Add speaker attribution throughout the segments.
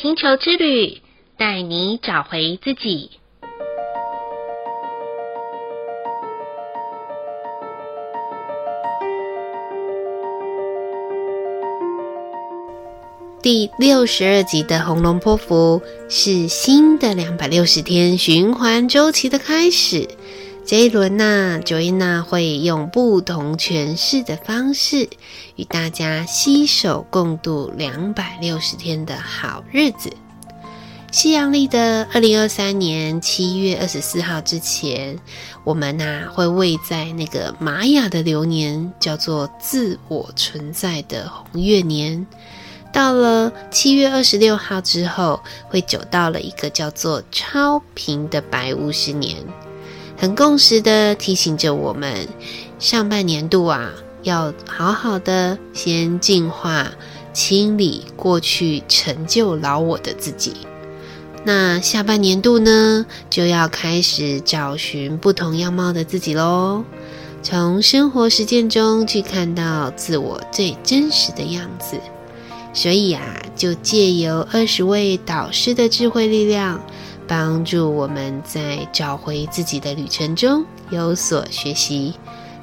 Speaker 1: 星球之旅，带你找回自己。第六十二集的红龙波符是新的两百六十天循环周期的开始。这一轮呢，Joanna 会用不同诠释的方式与大家携手共度两百六十天的好日子。西洋历的二零二三年七月二十四号之前，我们呐、啊、会位在那个玛雅的流年，叫做自我存在的红月年。到了七月二十六号之后，会走到了一个叫做超频的白巫师年。很共识的提醒着我们，上半年度啊，要好好的先净化、清理过去成就老我的自己。那下半年度呢，就要开始找寻不同样貌的自己喽。从生活实践中去看到自我最真实的样子。所以啊，就借由二十位导师的智慧力量。帮助我们在找回自己的旅程中有所学习，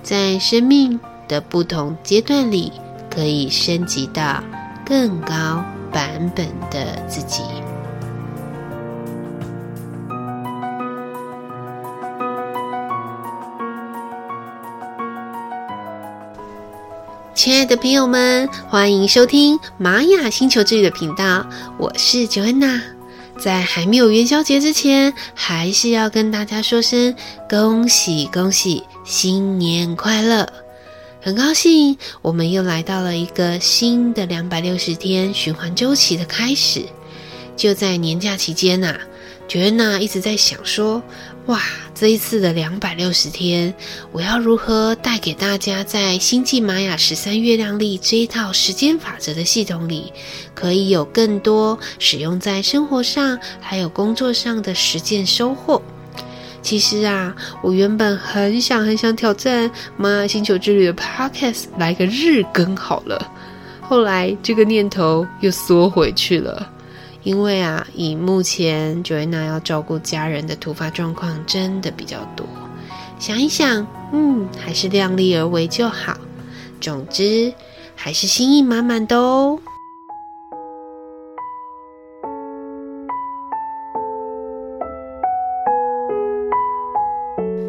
Speaker 1: 在生命的不同阶段里，可以升级到更高版本的自己。亲爱的朋友们，欢迎收听玛雅星球之旅的频道，我是 Joanna。在还没有元宵节之前，还是要跟大家说声恭喜恭喜，新年快乐！很高兴，我们又来到了一个新的两百六十天循环周期的开始。就在年假期间呐、啊，觉得呢一直在想说。哇，这一次的两百六十天，我要如何带给大家在星际玛雅十三月亮历这一套时间法则的系统里，可以有更多使用在生活上还有工作上的实践收获？其实啊，我原本很想很想挑战玛雅星球之旅的 Podcast 来个日更好了，后来这个念头又缩回去了。因为啊，以目前 Joanna 要照顾家人的突发状况真的比较多，想一想，嗯，还是量力而为就好。总之，还是心意满满的哦。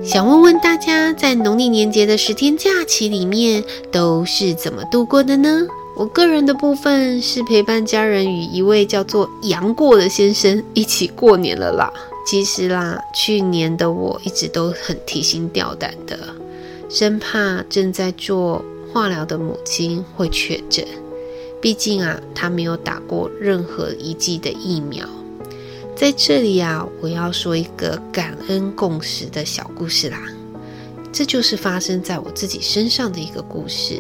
Speaker 1: 想问问大家，在农历年节的十天假期里面，都是怎么度过的呢？我个人的部分是陪伴家人与一位叫做杨过的先生一起过年了啦。其实啦，去年的我一直都很提心吊胆的，生怕正在做化疗的母亲会确诊。毕竟啊，她没有打过任何一剂的疫苗。在这里啊，我要说一个感恩共识的小故事啦。这就是发生在我自己身上的一个故事。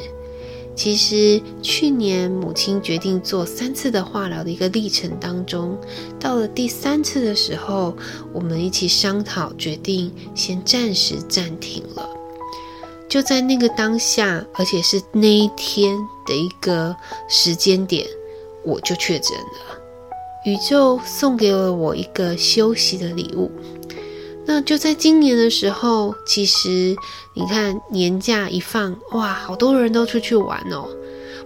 Speaker 1: 其实去年母亲决定做三次的化疗的一个历程当中，到了第三次的时候，我们一起商讨，决定先暂时暂停了。就在那个当下，而且是那一天的一个时间点，我就确诊了。宇宙送给了我一个休息的礼物。那就在今年的时候，其实你看年假一放，哇，好多人都出去玩哦。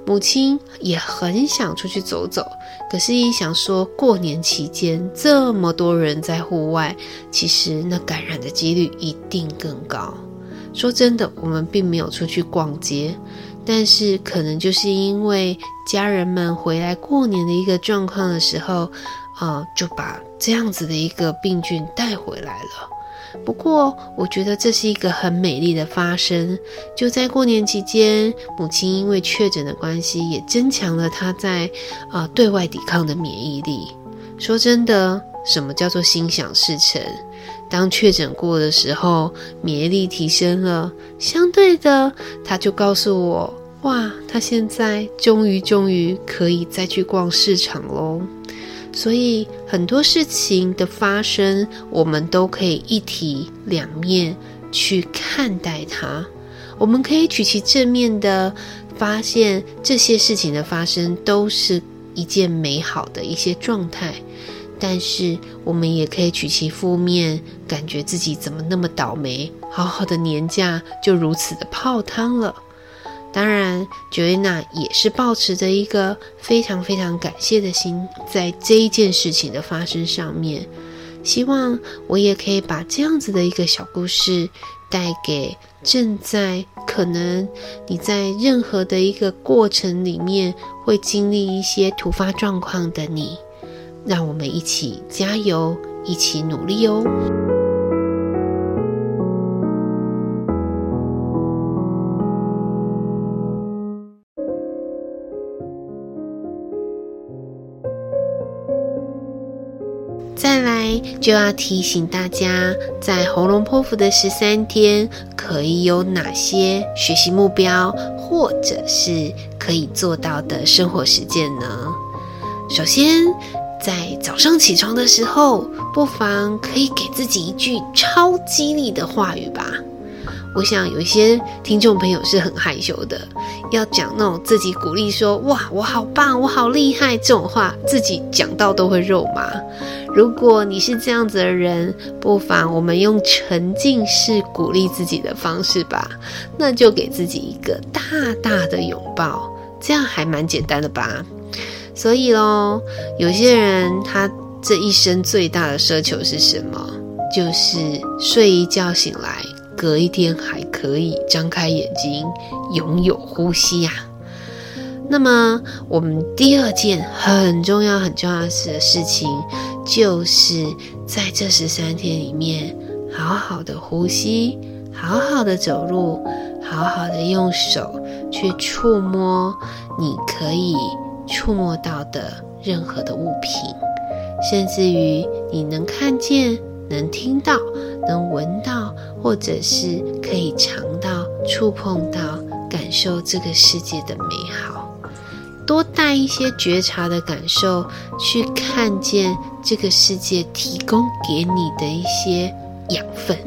Speaker 1: 母亲也很想出去走走，可是，一想说过年期间这么多人在户外，其实那感染的几率一定更高。说真的，我们并没有出去逛街，但是可能就是因为家人们回来过年的一个状况的时候。呃，就把这样子的一个病菌带回来了。不过，我觉得这是一个很美丽的发生。就在过年期间，母亲因为确诊的关系，也增强了她在啊、呃、对外抵抗的免疫力。说真的，什么叫做心想事成？当确诊过的时候，免疫力提升了，相对的，她就告诉我：哇，她现在终于终于可以再去逛市场喽。所以很多事情的发生，我们都可以一体两面去看待它。我们可以取其正面的发现，这些事情的发生都是一件美好的一些状态。但是我们也可以取其负面，感觉自己怎么那么倒霉，好好的年假就如此的泡汤了。当然，Joanna 也是抱持着一个非常非常感谢的心，在这一件事情的发生上面，希望我也可以把这样子的一个小故事带给正在可能你在任何的一个过程里面会经历一些突发状况的你。让我们一起加油，一起努力哦！再来就要提醒大家，在喉咙剖腹的十三天，可以有哪些学习目标，或者是可以做到的生活实践呢？首先，在早上起床的时候，不妨可以给自己一句超激励的话语吧。我想有一些听众朋友是很害羞的，要讲那种自己鼓励说“哇，我好棒，我好厉害”这种话，自己讲到都会肉麻。如果你是这样子的人，不妨我们用沉浸式鼓励自己的方式吧。那就给自己一个大大的拥抱，这样还蛮简单的吧。所以喽，有些人他这一生最大的奢求是什么？就是睡一觉醒来，隔一天还可以张开眼睛，拥有呼吸呀。那么，我们第二件很重要、很重要的事情，就是在这十三天里面，好好的呼吸，好好的走路，好好的用手去触摸，你可以。触摸到的任何的物品，甚至于你能看见、能听到、能闻到，或者是可以尝到、触碰到、感受这个世界的美好，多带一些觉察的感受，去看见这个世界提供给你的一些养分。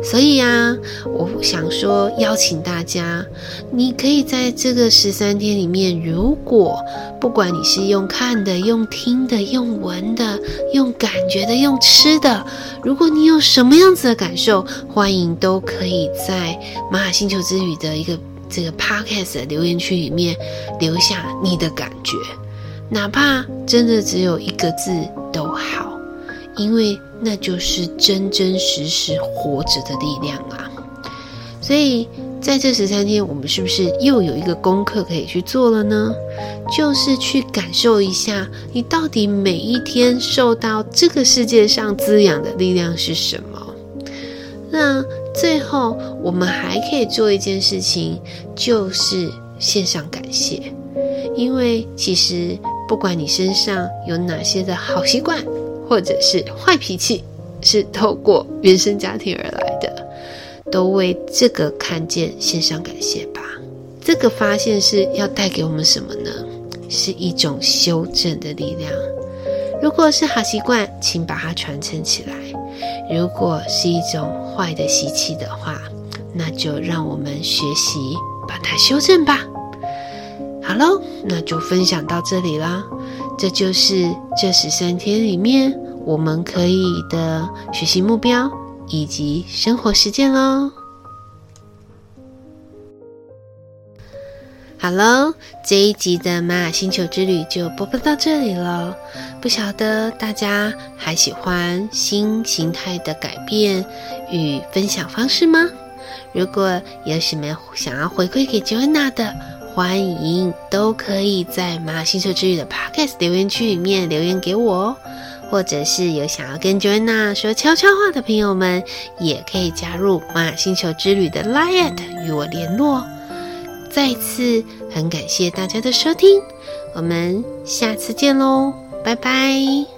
Speaker 1: 所以啊，我想说，邀请大家，你可以在这个十三天里面，如果不管你是用看的、用听的、用闻的、用感觉的、用吃的，如果你有什么样子的感受，欢迎都可以在玛雅星球之旅的一个这个 podcast 的留言区里面留下你的感觉，哪怕真的只有一个字都好。因为那就是真真实实活着的力量啊！所以在这十三天，我们是不是又有一个功课可以去做了呢？就是去感受一下，你到底每一天受到这个世界上滋养的力量是什么？那最后，我们还可以做一件事情，就是献上感谢，因为其实不管你身上有哪些的好习惯。或者是坏脾气，是透过原生家庭而来的，都为这个看见献上感谢吧。这个发现是要带给我们什么呢？是一种修正的力量。如果是好习惯，请把它传承起来；如果是一种坏的习气的话，那就让我们学习把它修正吧。好喽，那就分享到这里啦。这就是这十三天里面我们可以的学习目标以及生活实践喽。好喽，这一集的玛雅星球之旅就播报到这里了。不晓得大家还喜欢新形态的改变与分享方式吗？如果有什么想要回馈给 Joanna 的，欢迎都可以在玛雅星球之旅的 Podcast 留言区里面留言给我哦，或者是有想要跟 Joanna 说悄悄话的朋友们，也可以加入玛雅星球之旅的 Line@ 与我联络。再次很感谢大家的收听，我们下次见喽，拜拜。